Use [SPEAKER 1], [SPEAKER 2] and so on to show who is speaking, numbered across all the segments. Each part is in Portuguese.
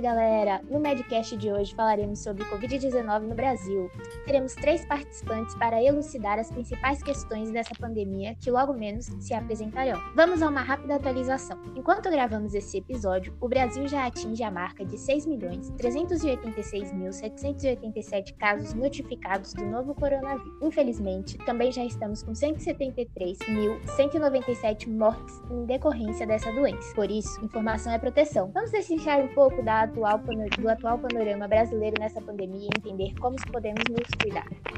[SPEAKER 1] galera! No Medcast de hoje falaremos sobre Covid-19 no Brasil. Teremos três participantes para elucidar as principais questões dessa pandemia que logo menos se apresentarão. Vamos a uma rápida atualização. Enquanto gravamos esse episódio, o Brasil já atinge a marca de 6.386.787 casos notificados do novo coronavírus. Infelizmente, também já estamos com 173.197 mortes em decorrência dessa doença. Por isso, informação é proteção. Vamos destrinchar um pouco da atual, do atual panorama brasileiro nessa pandemia e entender como podemos nos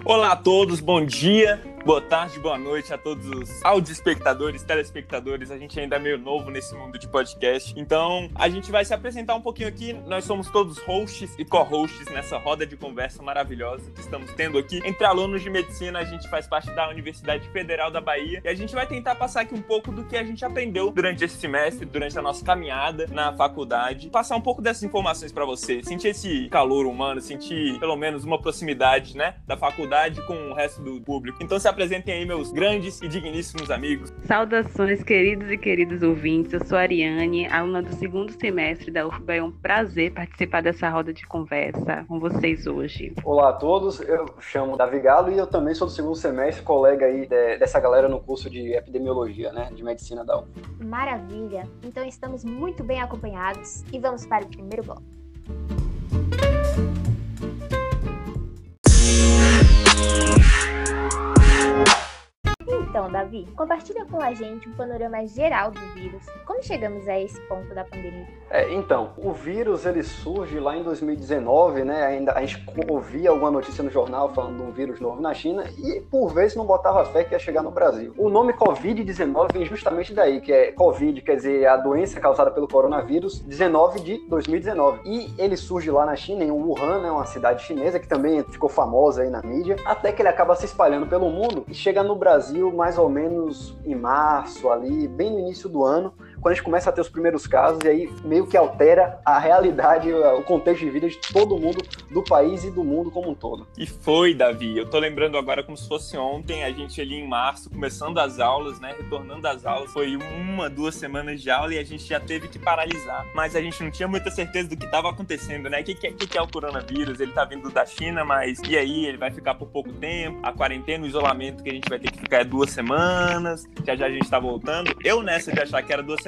[SPEAKER 2] Olá a todos, bom dia, boa tarde, boa noite a todos os áudio espectadores, telespectadores. A gente ainda é meio novo nesse mundo de podcast, então a gente vai se apresentar um pouquinho aqui. Nós somos todos hosts e co-hosts nessa roda de conversa maravilhosa que estamos tendo aqui. Entre alunos de medicina, a gente faz parte da Universidade Federal da Bahia e a gente vai tentar passar aqui um pouco do que a gente aprendeu durante esse semestre, durante a nossa caminhada na faculdade, passar um pouco dessas informações para você, sentir esse calor humano, sentir pelo menos uma proximidade, né, da faculdade com o resto do público. Então se apresentem aí meus grandes e digníssimos amigos.
[SPEAKER 3] Saudações, queridos e queridos ouvintes. Eu sou a Ariane, aluna do segundo semestre da UFBA. É um prazer participar dessa roda de conversa com vocês hoje.
[SPEAKER 4] Olá a todos, eu chamo Davi Galo e eu também sou do segundo semestre, colega aí de, dessa galera no curso de epidemiologia, né, de medicina da UFBA.
[SPEAKER 1] Maravilha! Então estamos muito bem acompanhados e vamos para o primeiro bloco. Então, Davi, compartilha com a gente um panorama geral do vírus. Como chegamos a esse ponto da pandemia?
[SPEAKER 4] É, então, o vírus ele surge lá em 2019, né? Ainda a gente ouvia alguma notícia no jornal falando de um vírus novo na China e por vezes não botava fé que ia chegar no Brasil. O nome Covid-19 vem justamente daí, que é Covid, quer dizer, a doença causada pelo coronavírus, 19 de 2019. E ele surge lá na China, em Wuhan, né, uma cidade chinesa que também ficou famosa aí na mídia, até que ele acaba se espalhando pelo mundo e chega no Brasil mais ou menos em março, ali, bem no início do ano, quando a gente começa a ter os primeiros casos, e aí meio que altera a realidade, o contexto de vida de todo mundo, do país e do mundo como um todo.
[SPEAKER 2] E foi, Davi. Eu tô lembrando agora como se fosse ontem, a gente ali em março, começando as aulas, né? Retornando às aulas. Foi uma, duas semanas de aula e a gente já teve que paralisar. Mas a gente não tinha muita certeza do que estava acontecendo, né? O que, que, que, é o coronavírus? Ele tá vindo da China, mas e aí? Ele vai ficar por pouco tempo? A quarentena, o isolamento que a gente vai ter que ficar é duas semanas. Já já a gente tá voltando. Eu nessa de achar que era duas semanas,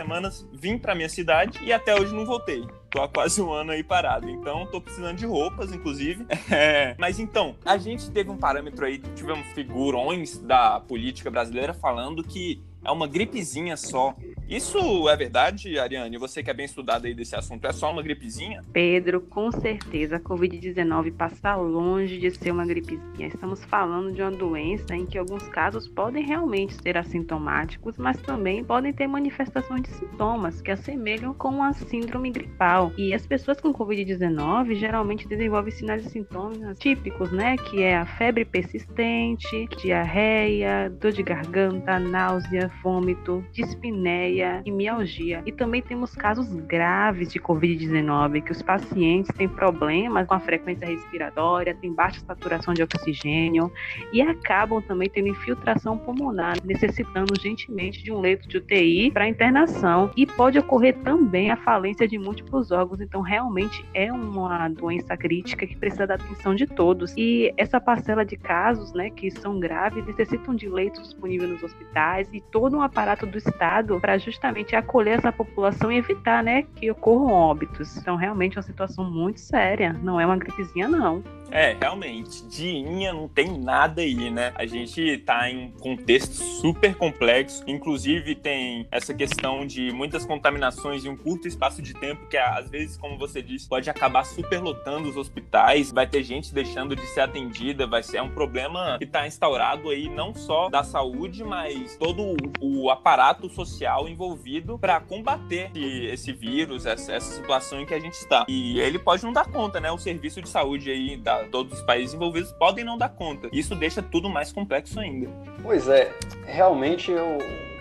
[SPEAKER 2] vim para minha cidade e até hoje não voltei. Tô há quase um ano aí parado. Então, tô precisando de roupas, inclusive. É. Mas então, a gente teve um parâmetro aí, tivemos figurões da política brasileira falando que é uma gripezinha só. Isso é verdade, Ariane? Você que é bem estudada aí desse assunto, é só uma gripezinha?
[SPEAKER 3] Pedro, com certeza, a Covid-19 passa longe de ser uma gripezinha. Estamos falando de uma doença em que alguns casos podem realmente ser assintomáticos, mas também podem ter manifestações de sintomas que assemelham com a síndrome gripal. E as pessoas com Covid-19 geralmente desenvolvem sinais e sintomas típicos, né? Que é a febre persistente, diarreia, dor de garganta, náusea, vômito, dispneia e mialgia. E também temos casos graves de Covid-19, que os pacientes têm problemas com a frequência respiratória, têm baixa saturação de oxigênio e acabam também tendo infiltração pulmonar, necessitando urgentemente de um leito de UTI para internação. E pode ocorrer também a falência de múltiplos órgãos, então realmente é uma doença crítica que precisa da atenção de todos. E essa parcela de casos, né, que são graves, necessitam de leitos disponíveis nos hospitais e todo um aparato do Estado para justamente acolher essa população e evitar né, que ocorram óbitos. Então, realmente é uma situação muito séria, não é uma gripezinha, não.
[SPEAKER 2] É, realmente, diinha não tem nada aí, né? A gente tá em um contexto super complexo, inclusive tem essa questão de muitas contaminações em um curto espaço de tempo, que às vezes, como você disse, pode acabar superlotando os hospitais, vai ter gente deixando de ser atendida, vai ser um problema que tá instaurado aí não só da saúde, mas todo o aparato social envolvido para combater esse vírus, essa, essa situação em que a gente está. E ele pode não dar conta, né? O serviço de saúde aí da todos os países envolvidos podem não dar conta. Isso deixa tudo mais complexo ainda.
[SPEAKER 4] Pois é, realmente eu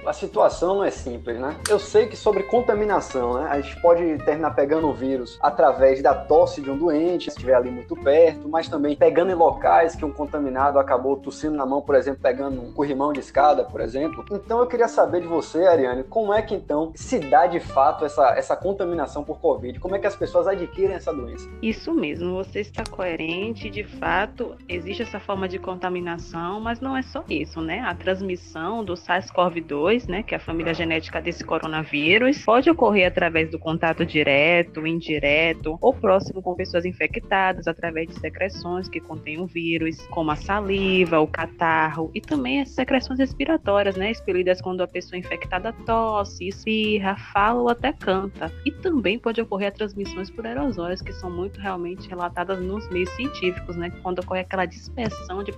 [SPEAKER 4] a situação não é simples, né? Eu sei que sobre contaminação, né? A gente pode terminar pegando o vírus através da tosse de um doente, se estiver ali muito perto, mas também pegando em locais que um contaminado acabou tossindo na mão, por exemplo, pegando um corrimão de escada, por exemplo. Então eu queria saber de você, Ariane, como é que então se dá de fato essa, essa contaminação por Covid? Como é que as pessoas adquirem essa doença?
[SPEAKER 3] Isso mesmo, você está coerente, de fato, existe essa forma de contaminação, mas não é só isso, né? A transmissão do SARS-CoV-2, né, que é a família genética desse coronavírus, pode ocorrer através do contato direto, indireto ou próximo com pessoas infectadas através de secreções que contêm o vírus, como a saliva, o catarro e também as secreções respiratórias, né, expelidas quando a pessoa infectada tosse, espirra, fala ou até canta. E também pode ocorrer transmissões por aerosóis, que são muito realmente relatadas nos meios científicos, né, quando ocorre aquela dispersão de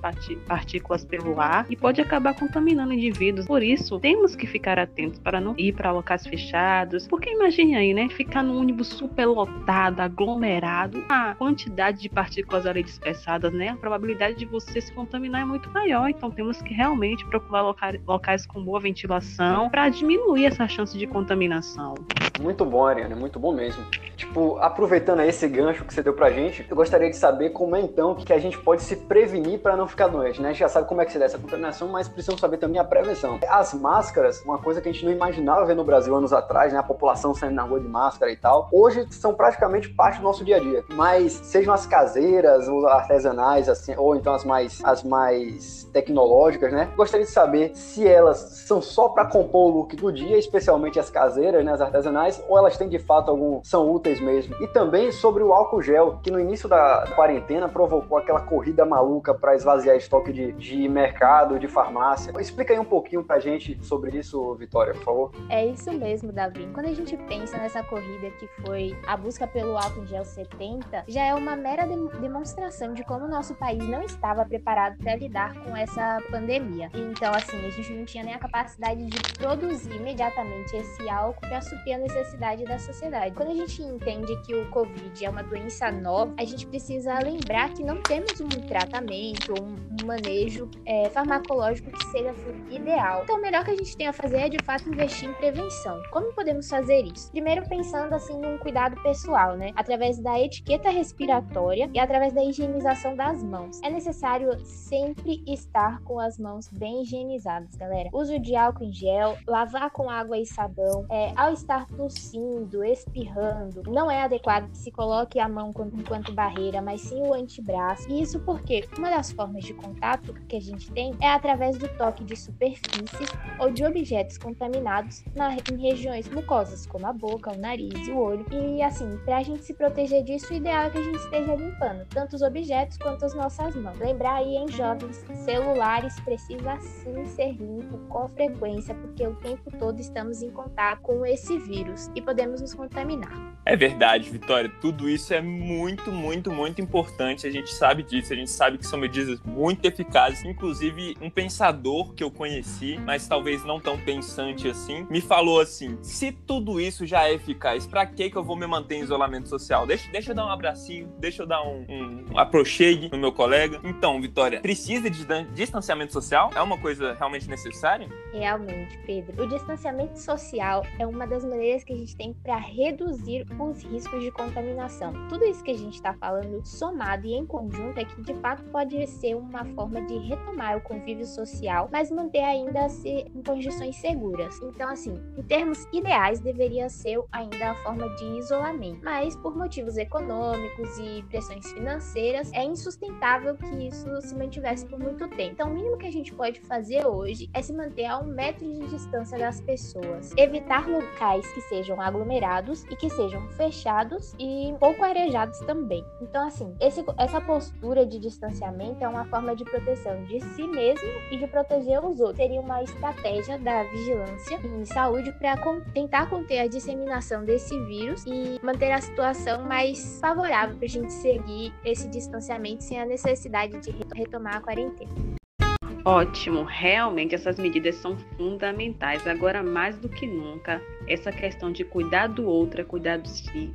[SPEAKER 3] partículas pelo ar e pode acabar contaminando indivíduos. Por isso, temos que ficar atentos para não ir para locais fechados, porque imagine aí, né, ficar num ônibus superlotado, aglomerado, a quantidade de partículas ali dispersadas, né, a probabilidade de você se contaminar é muito maior. Então, temos que realmente procurar locais, locais com boa ventilação para diminuir essa chance de contaminação.
[SPEAKER 4] Muito bom, Ariane, muito bom mesmo. Tipo, aproveitando esse gancho que você deu pra gente, eu gostaria de saber como é então que a gente pode se prevenir para não ficar doente, né? A gente já sabe como é que se dá essa contaminação, mas precisamos saber também a prevenção. As máscaras, uma coisa que a gente não imaginava ver no Brasil anos atrás, né? A população saindo na rua de máscara e tal, hoje são praticamente parte do nosso dia a dia. Mas sejam as caseiras, ou artesanais, assim, ou então as mais, as mais tecnológicas, né? Gostaria de saber se elas são só para compor o look do dia, especialmente as caseiras, né? As artesanais, ou elas têm de fato algum são úteis mesmo. E também sobre o álcool gel, que no início da quarentena provocou aquela corrida maluca para esvaziar estoque de, de mercado, de farmácia. Explica aí um pouquinho pra gente sobre isso, Vitória, por favor.
[SPEAKER 1] É isso mesmo, Davi. Quando a gente pensa nessa corrida que foi a busca pelo álcool gel 70, já é uma mera de demonstração de como o nosso país não estava preparado para lidar com essa pandemia. Então, assim, a gente não tinha nem a capacidade de produzir imediatamente esse álcool para suprir a necessidade da sociedade. Quando a gente entende que o Covid é uma doença nova, a gente precisa lembrar que não temos um tratamento, um, manejo é, farmacológico que seja ideal. Então, melhor que a gente tem a fazer é, de fato, investir em prevenção. Como podemos fazer isso? Primeiro, pensando, assim, num cuidado pessoal, né? Através da etiqueta respiratória e através da higienização das mãos. É necessário sempre estar com as mãos bem higienizadas, galera. Uso de álcool em gel, lavar com água e sabão. É, ao estar tossindo, espirrando, não é adequado que se coloque a mão enquanto barreira, mas sim o antebraço. E isso porque uma das formas de contato que a gente tem é através do toque de superfícies ou de objetos contaminados na, em regiões mucosas, como a boca, o nariz e o olho. E assim, para a gente se proteger disso, o ideal é que a gente esteja limpando tanto os objetos quanto as nossas mãos. Lembrar aí, em jovens, celulares precisa sim ser limpo com frequência, porque o tempo todo estamos em contato com esse vírus e podemos nos contaminar.
[SPEAKER 2] É verdade, Vitória. Tudo isso é muito, muito, muito importante. A gente sabe disso, a gente sabe que são medidas muito eficazes. Inclusive, um pensador que eu conheci, mas talvez não tão pensante assim, me falou assim: se tudo isso já é eficaz, pra que que eu vou me manter em isolamento social? Deixa, deixa eu dar um abracinho, deixa eu dar um, um aprochegue no meu colega. Então, Vitória, precisa de distanciamento social? É uma coisa realmente necessária?
[SPEAKER 1] Realmente, Pedro. O distanciamento social é uma das maneiras que a gente tem para reduzir os riscos de contaminação. Tudo isso que a gente está falando, somado e em conjunto, é que de fato pode ser uma forma de retomar o convívio social, mas manter ainda se em condições seguras. Então, assim, em termos ideais, deveria ser ainda a forma de isolamento, mas por motivos econômicos e pressões financeiras, é insustentável que isso se mantivesse por muito tempo. Então, o mínimo que a gente pode fazer hoje é se manter a um metro de distância das pessoas, evitar locais que sejam aglomerados e que sejam fechados e pouco arejados também. Então, assim, esse, essa postura de distanciamento é uma forma de proteção de si mesmo e de proteger os outros. Seria uma estratégia da vigilância em saúde para tentar conter a disseminação desse vírus e manter a situação mais favorável para a gente seguir esse distanciamento sem a necessidade de retomar a quarentena.
[SPEAKER 3] Ótimo, realmente essas medidas são fundamentais. Agora, mais do que nunca, essa questão de cuidar do outro é cuidar de si.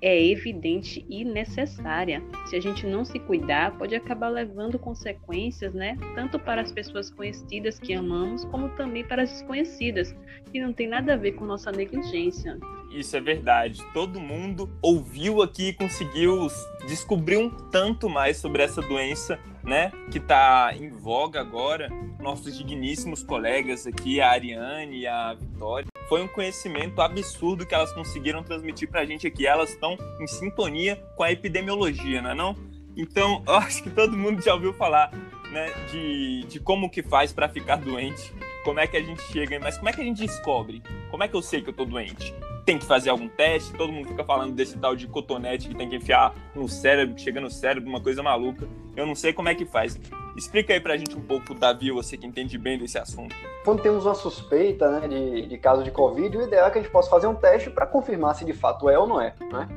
[SPEAKER 3] É evidente e necessária. Se a gente não se cuidar, pode acabar levando consequências, né? Tanto para as pessoas conhecidas que amamos, como também para as desconhecidas, que não tem nada a ver com nossa negligência.
[SPEAKER 2] Isso é verdade. Todo mundo ouviu aqui e conseguiu descobrir um tanto mais sobre essa doença, né? Que está em voga agora. Nossos digníssimos colegas aqui, a Ariane e a Vitória, foi um conhecimento absurdo que elas conseguiram transmitir para a gente aqui. Elas estão em sintonia com a epidemiologia, não é não? Então, eu acho que todo mundo já ouviu falar né, de, de como que faz para ficar doente, como é que a gente chega, mas como é que a gente descobre? Como é que eu sei que eu tô doente? Tem que fazer algum teste, todo mundo fica falando desse tal de cotonete que tem que enfiar no cérebro, que chega no cérebro, uma coisa maluca. Eu não sei como é que faz. Explica aí pra gente um pouco, Davi, você que entende bem desse assunto.
[SPEAKER 4] Quando temos uma suspeita né, de, de caso de Covid, o ideal é que a gente possa fazer um teste para confirmar se de fato é ou não é. Né?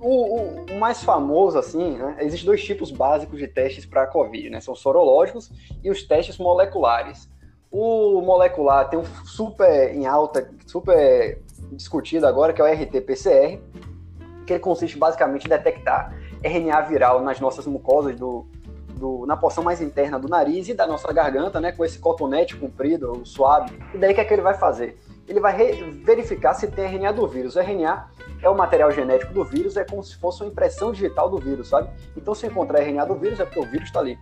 [SPEAKER 4] O, o, o, mais famoso, assim, né, existem dois tipos básicos de testes para Covid, né? São sorológicos e os testes moleculares. O molecular tem um super em alta, super discutido agora, que é o RT-PCR, que consiste basicamente em detectar RNA viral nas nossas mucosas do, do, na porção mais interna do nariz e da nossa garganta, né, com esse cotonete comprido, suave. E daí o que é que ele vai fazer? Ele vai verificar se tem RNA do vírus. O RNA é o material genético do vírus, é como se fosse uma impressão digital do vírus, sabe? Então, se encontrar RNA do vírus, é porque o vírus está ali.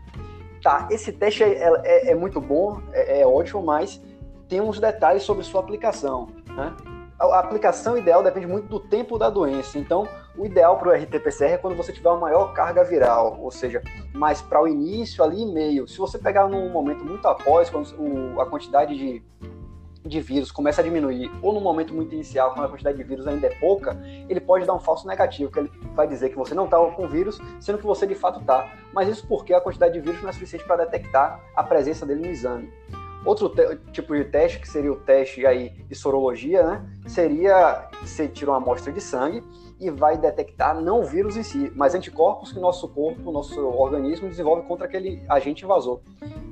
[SPEAKER 4] Tá, esse teste é, é, é muito bom, é, é, ótimo, mas tem uns detalhes sobre sua aplicação, né? A aplicação ideal depende muito do tempo da doença. Então, o ideal para o RT-PCR é quando você tiver uma maior carga viral, ou seja, mais para o início ali e meio. Se você pegar num momento muito após, quando o, a quantidade de, de vírus começa a diminuir, ou no momento muito inicial, quando a quantidade de vírus ainda é pouca, ele pode dar um falso negativo, que ele vai dizer que você não está com vírus, sendo que você de fato está. Mas isso porque a quantidade de vírus não é suficiente para detectar a presença dele no exame. Outro tipo de teste, que seria o teste aí de sorologia, né? Seria você tira uma amostra de sangue e vai detectar não o vírus em si, mas anticorpos que nosso corpo, nosso organismo desenvolve contra aquele agente invasor.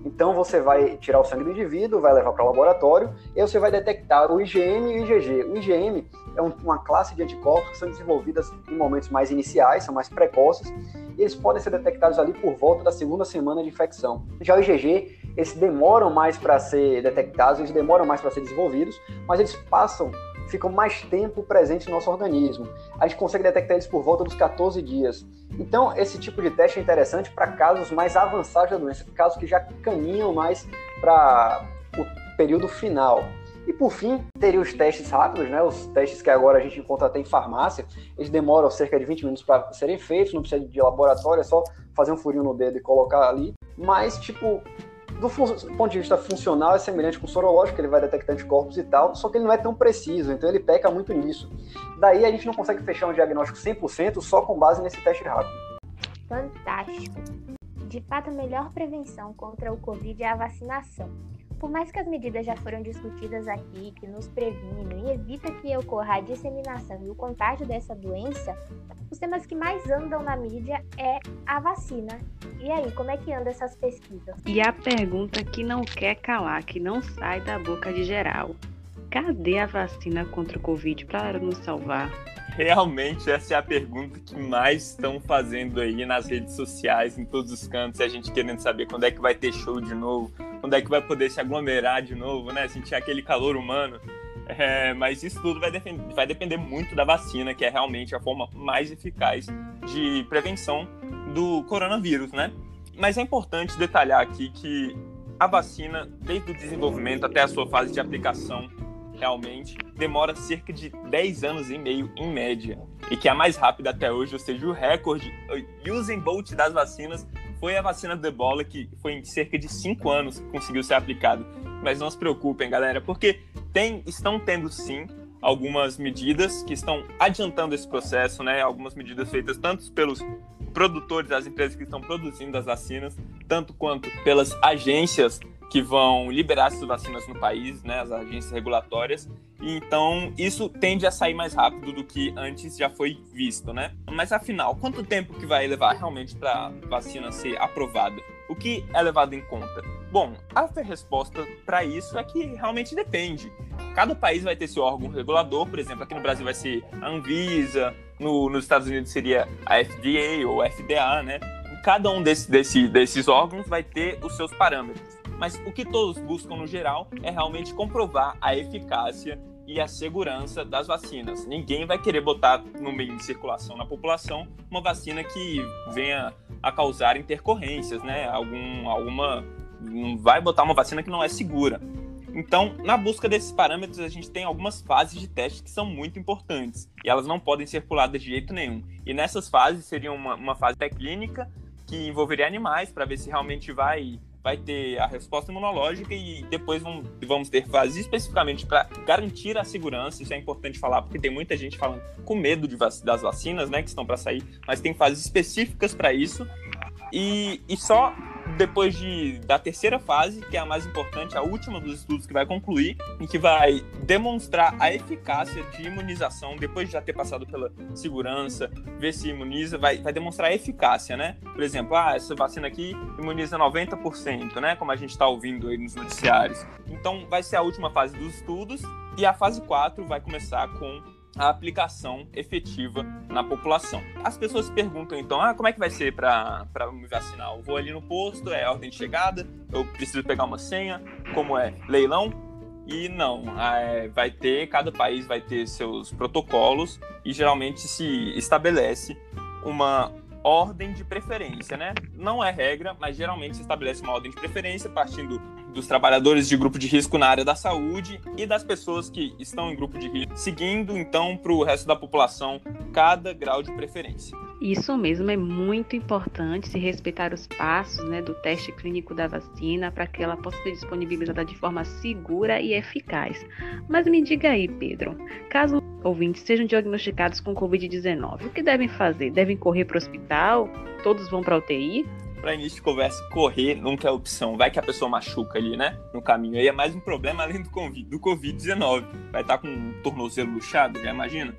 [SPEAKER 4] Então você vai tirar o sangue do indivíduo, vai levar para o laboratório e você vai detectar o IgM e o IgG. O IgM é uma classe de anticorpos que são desenvolvidas em momentos mais iniciais, são mais precoces, e eles podem ser detectados ali por volta da segunda semana de infecção. Já o IgG, eles demoram mais para ser detectados, eles demoram mais para ser desenvolvidos, mas eles passam ficam mais tempo presentes no nosso organismo. A gente consegue detectar eles por volta dos 14 dias. Então, esse tipo de teste é interessante para casos mais avançados da doença, casos que já caminham mais para o período final. E por fim, teria os testes rápidos, né? Os testes que agora a gente encontra até em farmácia. Eles demoram cerca de 20 minutos para serem feitos, não precisa de laboratório, é só fazer um furinho no dedo e colocar ali. Mas, tipo, do ponto de vista funcional, é semelhante com o sorológico, ele vai detectar anticorpos e tal, só que ele não é tão preciso, então ele peca muito nisso. Daí a gente não consegue fechar um diagnóstico 100% só com base nesse teste rápido.
[SPEAKER 1] Fantástico. De fato, a melhor prevenção contra o Covid é a vacinação. Por mais que as medidas já foram discutidas aqui, que nos previnem e evita que ocorra a disseminação e o contágio dessa doença, os temas que mais andam na mídia é a vacina. E aí, como é que andam essas pesquisas?
[SPEAKER 3] E a pergunta que não quer calar, que não sai da boca de geral. Cadê a vacina contra o Covid para nos salvar?
[SPEAKER 2] Realmente, essa é a pergunta que mais estão fazendo aí nas redes sociais, em todos os cantos, a gente querendo saber quando é que vai ter show de novo, quando é que vai poder se aglomerar de novo, né? Sentir aquele calor humano. É, mas isso tudo vai, vai depender muito da vacina, que é realmente a forma mais eficaz de prevenção do coronavírus, né? Mas é importante detalhar aqui que a vacina, desde o desenvolvimento até a sua fase de aplicação, realmente demora cerca de 10 anos e meio em média. E que é a mais rápida até hoje, ou seja, o recorde, Usain Bolt das vacinas foi a vacina do ebola, que foi em cerca de 5 anos que conseguiu ser aplicado. Mas não se preocupem, galera, porque tem, estão tendo sim algumas medidas que estão adiantando esse processo, né? Algumas medidas feitas tanto pelos produtores, as empresas que estão produzindo as vacinas, tanto quanto pelas agências que vão liberar essas vacinas no país, né, as agências regulatórias. Então isso tende a sair mais rápido do que antes já foi visto, né? Mas afinal, quanto tempo que vai levar realmente para a vacina ser aprovada? O que é levado em conta? Bom, a resposta para isso é que realmente depende. Cada país vai ter seu órgão regulador, por exemplo, aqui no Brasil vai ser a Anvisa, no, nos Estados Unidos seria a FDA ou FDA, né? Cada um desse, desse, desses órgãos vai ter os seus parâmetros. Mas o que todos buscam no geral é realmente comprovar a eficácia e a segurança das vacinas. Ninguém vai querer botar no meio de circulação na população uma vacina que venha a causar intercorrências, né? Algum, alguma não vai botar uma vacina que não é segura. Então, na busca desses parâmetros, a gente tem algumas fases de teste que são muito importantes e elas não podem ser puladas de jeito nenhum. E nessas fases seria uma, uma fase pré-clínica que envolveria animais para ver se realmente vai vai ter a resposta imunológica e depois vamos, ter fases especificamente para garantir a segurança. Isso é importante falar porque tem muita gente falando com medo de vac das vacinas, né, que estão para sair, mas tem fases específicas para isso. E, e só depois de, da terceira fase, que é a mais importante, a última dos estudos que vai concluir, e que vai demonstrar a eficácia de imunização, depois de já ter passado pela segurança, ver se imuniza, vai, vai demonstrar a eficácia, né? Por exemplo, ah, essa vacina aqui imuniza 90%, né? Como a gente está ouvindo aí nos noticiários. Então, vai ser a última fase dos estudos, e a fase 4 vai começar com a aplicação efetiva na população. As pessoas perguntam então, ah, como é que vai ser para me vacinar? Eu vou ali no posto, é ordem de chegada, eu preciso pegar uma senha, como é leilão? E não, é, vai ter, cada país vai ter seus protocolos e geralmente se estabelece uma ordem de preferência, né? Não é regra, mas geralmente se estabelece uma ordem de preferência partindo dos trabalhadores de grupo de risco na área da saúde e das pessoas que estão em grupo de risco, seguindo então para o resto da população cada grau de preferência.
[SPEAKER 3] Isso mesmo, é muito importante se respeitar os passos né, do teste clínico da vacina para que ela possa ser disponibilizada de forma segura e eficaz. Mas me diga aí, Pedro, caso ouvintes sejam diagnosticados com Covid-19, o que devem fazer? Devem correr para o hospital? Todos vão para UTI?
[SPEAKER 2] para início de conversa, correr nunca é opção. Vai que a pessoa machuca ali, né? No caminho. Aí é mais um problema além do Covid-19. Do COVID Vai estar tá com um tornozelo luxado, já imagina?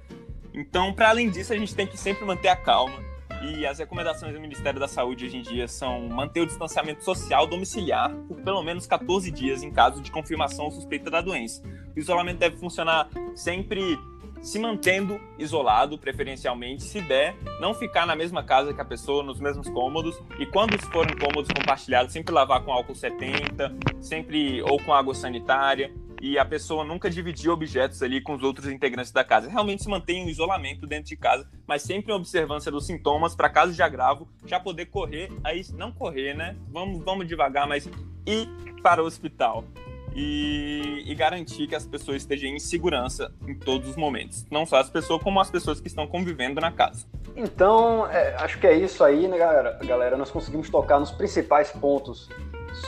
[SPEAKER 2] Então, para além disso, a gente tem que sempre manter a calma. E as recomendações do Ministério da Saúde hoje em dia são manter o distanciamento social domiciliar por pelo menos 14 dias em caso de confirmação ou suspeita da doença. O isolamento deve funcionar sempre se mantendo isolado, preferencialmente, se der, não ficar na mesma casa que a pessoa, nos mesmos cômodos, e quando forem cômodos compartilhados, sempre lavar com álcool 70, sempre ou com água sanitária, e a pessoa nunca dividir objetos ali com os outros integrantes da casa. Realmente se mantém um isolamento dentro de casa, mas sempre em observância dos sintomas, para caso de agravo, já poder correr, aí não correr, né? Vamos, vamos devagar, mas ir para o hospital e, e, garantir que as pessoas estejam em segurança em todos os momentos. Não só as pessoas, como as pessoas que estão convivendo na casa.
[SPEAKER 4] Então, é, acho que é isso aí, né, galera? galera? Nós conseguimos tocar nos principais pontos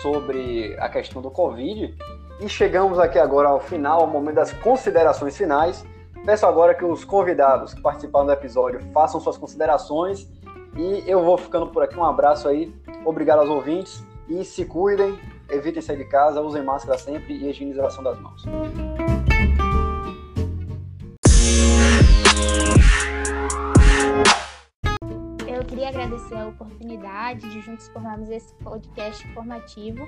[SPEAKER 4] sobre a questão do Covid. E chegamos aqui agora ao final, ao momento das considerações finais. Peço agora que os convidados que participaram do episódio façam suas considerações. E eu vou ficando por aqui. Um abraço aí. Obrigado aos ouvintes. E se cuidem evitem sair de casa, usem máscara sempre e higienização das mãos.
[SPEAKER 1] Eu queria agradecer a oportunidade de juntos formarmos esse podcast informativo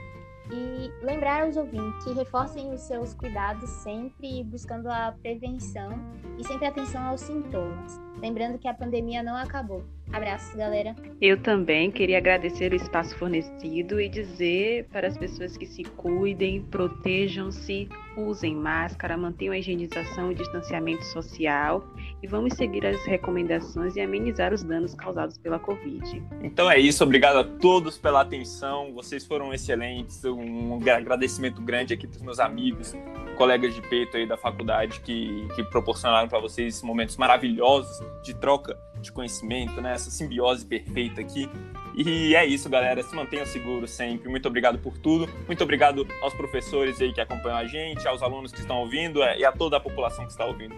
[SPEAKER 1] e lembrar aos ouvintes que reforcem os seus cuidados sempre buscando a prevenção e sempre atenção aos sintomas. Lembrando que a pandemia não acabou. Abraços, galera.
[SPEAKER 3] Eu também queria agradecer o espaço fornecido e dizer para as pessoas que se cuidem, protejam-se, usem máscara, mantenham a higienização e distanciamento social e vamos seguir as recomendações e amenizar os danos causados pela Covid.
[SPEAKER 2] Então é isso, obrigado a todos pela atenção, vocês foram excelentes, um agradecimento grande aqui para os meus amigos, colegas de peito aí da faculdade que, que proporcionaram para vocês momentos maravilhosos de troca de conhecimento, né? Essa simbiose perfeita aqui. E é isso, galera. Se mantenha seguro sempre. Muito obrigado por tudo. Muito obrigado aos professores aí que acompanham a gente, aos alunos que estão ouvindo é, e a toda a população que está ouvindo.